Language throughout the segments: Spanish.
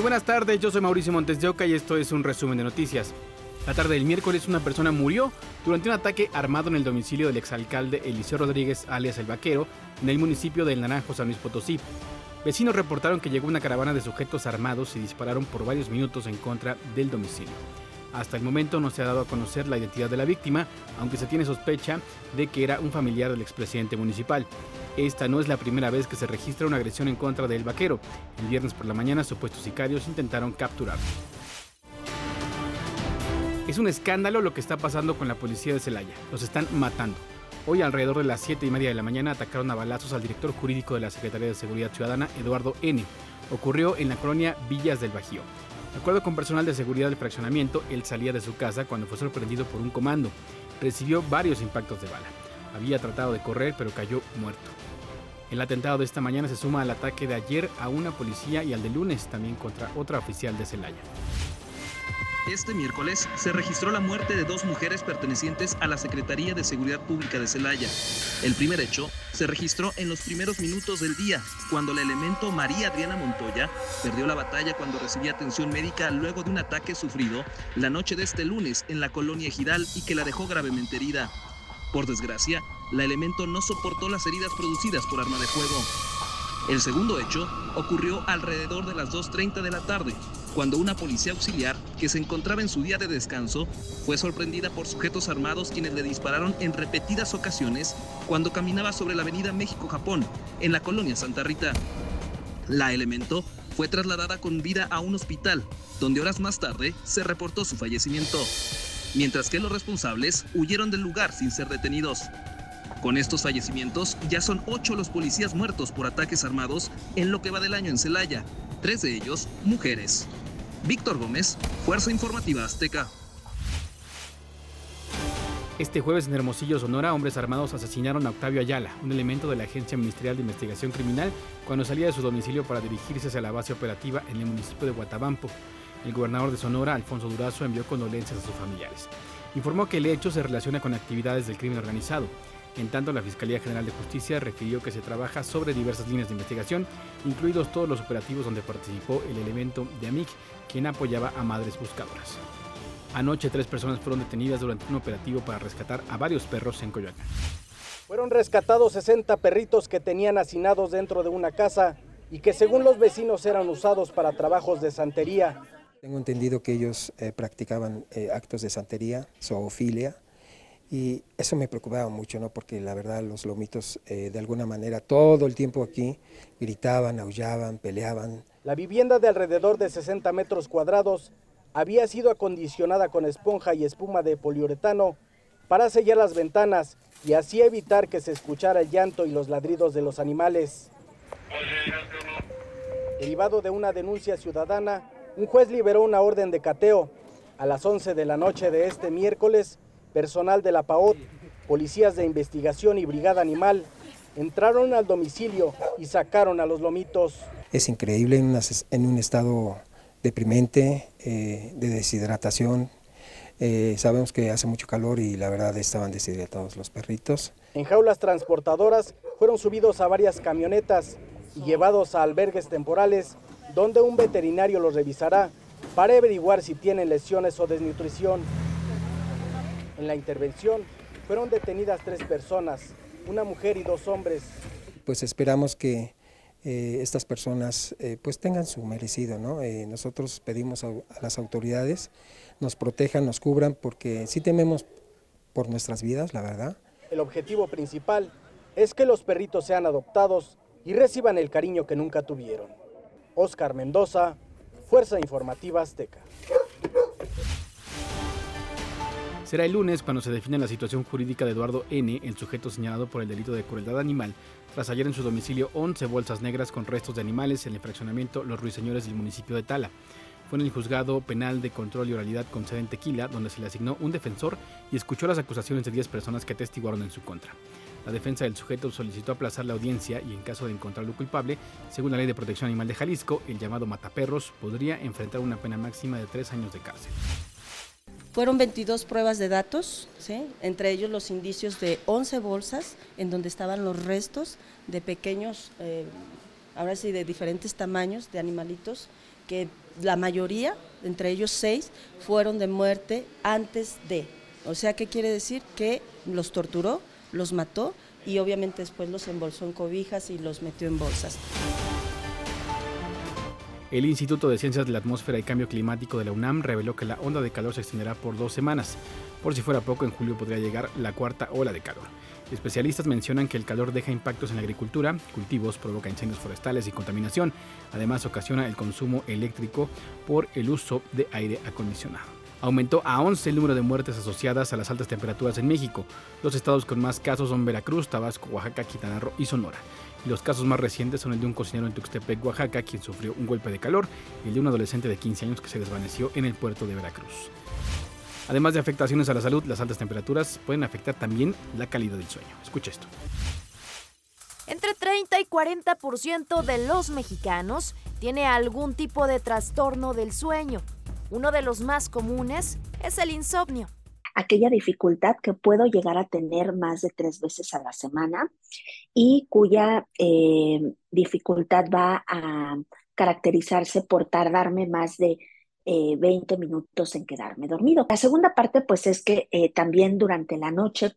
Muy buenas tardes, yo soy Mauricio Montes de Oca y esto es un resumen de noticias. La tarde del miércoles una persona murió durante un ataque armado en el domicilio del exalcalde Eliseo Rodríguez alias El Vaquero en el municipio del Naranjo San Luis Potosí. Vecinos reportaron que llegó una caravana de sujetos armados y dispararon por varios minutos en contra del domicilio. Hasta el momento no se ha dado a conocer la identidad de la víctima, aunque se tiene sospecha de que era un familiar del expresidente municipal. Esta no es la primera vez que se registra una agresión en contra del vaquero. El viernes por la mañana supuestos sicarios intentaron capturarlo. Es un escándalo lo que está pasando con la policía de Celaya. Los están matando. Hoy alrededor de las 7 y media de la mañana atacaron a balazos al director jurídico de la Secretaría de Seguridad Ciudadana, Eduardo N. Ocurrió en la colonia Villas del Bajío. De acuerdo con personal de seguridad del fraccionamiento, él salía de su casa cuando fue sorprendido por un comando. Recibió varios impactos de bala. Había tratado de correr pero cayó muerto. El atentado de esta mañana se suma al ataque de ayer a una policía y al de lunes también contra otra oficial de Celaya. Este miércoles se registró la muerte de dos mujeres pertenecientes a la Secretaría de Seguridad Pública de Celaya. El primer hecho se registró en los primeros minutos del día, cuando el elemento María Adriana Montoya perdió la batalla cuando recibía atención médica luego de un ataque sufrido la noche de este lunes en la colonia Giral y que la dejó gravemente herida. Por desgracia, la elemento no soportó las heridas producidas por arma de fuego. El segundo hecho ocurrió alrededor de las 2.30 de la tarde, cuando una policía auxiliar que se encontraba en su día de descanso fue sorprendida por sujetos armados quienes le dispararon en repetidas ocasiones cuando caminaba sobre la avenida México-Japón, en la colonia Santa Rita. La elemento fue trasladada con vida a un hospital, donde horas más tarde se reportó su fallecimiento, mientras que los responsables huyeron del lugar sin ser detenidos. Con estos fallecimientos, ya son ocho los policías muertos por ataques armados en lo que va del año en Celaya, tres de ellos mujeres. Víctor Gómez, Fuerza Informativa Azteca. Este jueves en Hermosillo, Sonora, hombres armados asesinaron a Octavio Ayala, un elemento de la Agencia Ministerial de Investigación Criminal, cuando salía de su domicilio para dirigirse hacia la base operativa en el municipio de Guatabampo. El gobernador de Sonora, Alfonso Durazo, envió condolencias a sus familiares. Informó que el hecho se relaciona con actividades del crimen organizado. En tanto, la Fiscalía General de Justicia refirió que se trabaja sobre diversas líneas de investigación, incluidos todos los operativos donde participó el elemento de AMIC, quien apoyaba a madres buscadoras. Anoche tres personas fueron detenidas durante un operativo para rescatar a varios perros en Coyoacán. Fueron rescatados 60 perritos que tenían hacinados dentro de una casa y que según los vecinos eran usados para trabajos de santería. Tengo entendido que ellos eh, practicaban eh, actos de santería, zoofilia, y eso me preocupaba mucho, ¿no? porque la verdad los lomitos eh, de alguna manera todo el tiempo aquí gritaban, aullaban, peleaban. La vivienda de alrededor de 60 metros cuadrados había sido acondicionada con esponja y espuma de poliuretano para sellar las ventanas y así evitar que se escuchara el llanto y los ladridos de los animales. Derivado de una denuncia ciudadana, un juez liberó una orden de cateo. A las 11 de la noche de este miércoles, personal de la PAOT, policías de investigación y brigada animal entraron al domicilio y sacaron a los lomitos. Es increíble en, un estado deprimente, eh, de deshidratación. Eh, sabemos que hace mucho calor y la verdad estaban deshidratados los perritos. En jaulas transportadoras fueron subidos a varias camionetas y llevados a albergues temporales donde un veterinario los revisará para averiguar si tienen lesiones o desnutrición. En la intervención fueron detenidas tres personas, una mujer y dos hombres. Pues esperamos que eh, estas personas eh, pues tengan su merecido. ¿no? Eh, nosotros pedimos a, a, las autoridades nos protejan, nos cubran, porque sí tememos por nuestras vidas, la verdad. El objetivo principal es que los perritos sean adoptados y reciban el cariño que nunca tuvieron. Oscar Mendoza, Fuerza Informativa Azteca. Será el lunes cuando se define la situación jurídica de Eduardo N., el sujeto señalado por el delito de crueldad animal, tras hallar en su domicilio 11 bolsas negras con restos de animales en el fraccionamiento Los Ruiseñores del municipio de Tala. Fue en el juzgado penal de control y oralidad con sede en Tequila, donde se le asignó un defensor y escuchó las acusaciones de 10 personas que atestiguaron en su contra. La defensa del sujeto solicitó aplazar la audiencia y en caso de encontrarlo culpable, según la Ley de Protección Animal de Jalisco, el llamado mataperros podría enfrentar una pena máxima de tres años de cárcel. Fueron 22 pruebas de datos, entre ellos los indicios de 11 bolsas en donde estaban los restos de pequeños eh, ahora sí, de diferentes tamaños, de animalitos, que la mayoría, entre ellos seis, fueron de muerte antes de. O sea, ¿qué quiere decir? Que los torturó, los mató y obviamente después los embolsó en cobijas y los metió en bolsas. El Instituto de Ciencias de la Atmósfera y Cambio Climático de la UNAM reveló que la onda de calor se extenderá por dos semanas. Por si fuera poco, en julio podría llegar la cuarta ola de calor. Especialistas mencionan que el calor deja impactos en la agricultura, cultivos, provoca incendios forestales y contaminación. Además, ocasiona el consumo eléctrico por el uso de aire acondicionado. Aumentó a 11 el número de muertes asociadas a las altas temperaturas en México. Los estados con más casos son Veracruz, Tabasco, Oaxaca, Quintana Roo y Sonora. Los casos más recientes son el de un cocinero en Tuxtepec, Oaxaca, quien sufrió un golpe de calor, y el de un adolescente de 15 años que se desvaneció en el puerto de Veracruz. Además de afectaciones a la salud, las altas temperaturas pueden afectar también la calidad del sueño. Escucha esto. Entre 30 y 40% de los mexicanos tiene algún tipo de trastorno del sueño. Uno de los más comunes es el insomnio aquella dificultad que puedo llegar a tener más de tres veces a la semana y cuya eh, dificultad va a caracterizarse por tardarme más de 20 eh, minutos en quedarme dormido. La segunda parte, pues es que eh, también durante la noche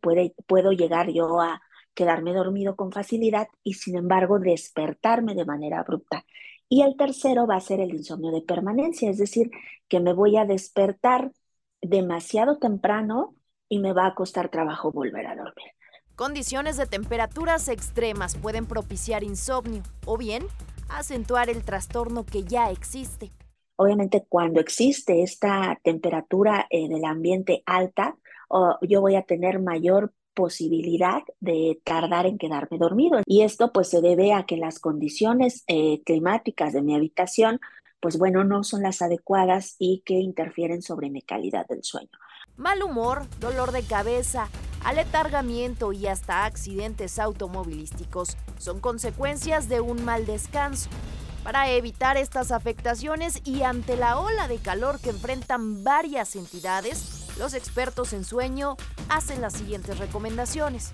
puedo llegar yo a quedarme dormido con facilidad y sin embargo despertarme de manera abrupta. Y el tercero va a ser el insomnio de permanencia, es decir, que me voy a despertar demasiado temprano y me va a costar trabajo volver a dormir. Condiciones de temperaturas extremas pueden propiciar insomnio o bien acentuar el trastorno que ya existe. Obviamente cuando existe esta temperatura en el ambiente alta, yo voy a tener mayor posibilidad de tardar en quedarme dormido. Y esto pues se debe a que las condiciones eh, climáticas de mi habitación pues bueno, no son las adecuadas y que interfieren sobre mi calidad del sueño. Mal humor, dolor de cabeza, aletargamiento y hasta accidentes automovilísticos son consecuencias de un mal descanso. Para evitar estas afectaciones y ante la ola de calor que enfrentan varias entidades, los expertos en sueño hacen las siguientes recomendaciones.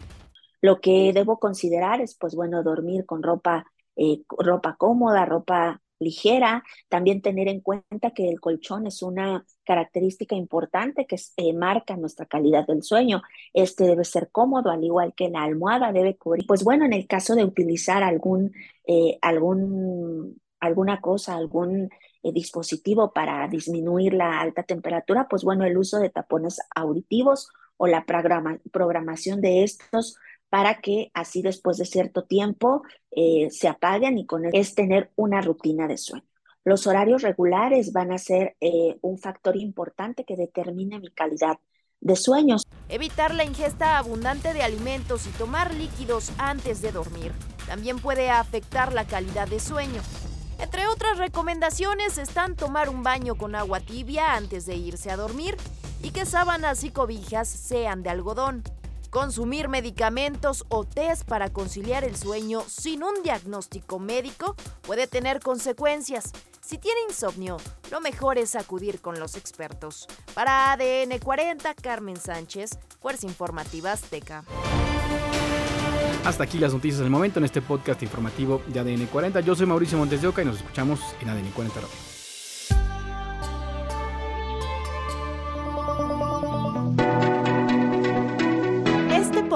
Lo que debo considerar es, pues bueno, dormir con ropa, eh, ropa cómoda, ropa ligera, también tener en cuenta que el colchón es una característica importante que eh, marca nuestra calidad del sueño. Este debe ser cómodo, al igual que la almohada debe cubrir. Pues bueno, en el caso de utilizar algún, eh, algún alguna cosa, algún eh, dispositivo para disminuir la alta temperatura, pues bueno, el uso de tapones auditivos o la programación de estos para que así después de cierto tiempo eh, se apaguen y con es tener una rutina de sueño. Los horarios regulares van a ser eh, un factor importante que determine mi calidad de sueños. Evitar la ingesta abundante de alimentos y tomar líquidos antes de dormir también puede afectar la calidad de sueño. Entre otras recomendaciones están tomar un baño con agua tibia antes de irse a dormir y que sábanas y cobijas sean de algodón. Consumir medicamentos o test para conciliar el sueño sin un diagnóstico médico puede tener consecuencias. Si tiene insomnio, lo mejor es acudir con los expertos. Para ADN 40, Carmen Sánchez, Fuerza Informativa Azteca. Hasta aquí las noticias del momento en este podcast informativo de ADN 40. Yo soy Mauricio Montes de Oca y nos escuchamos en ADN 40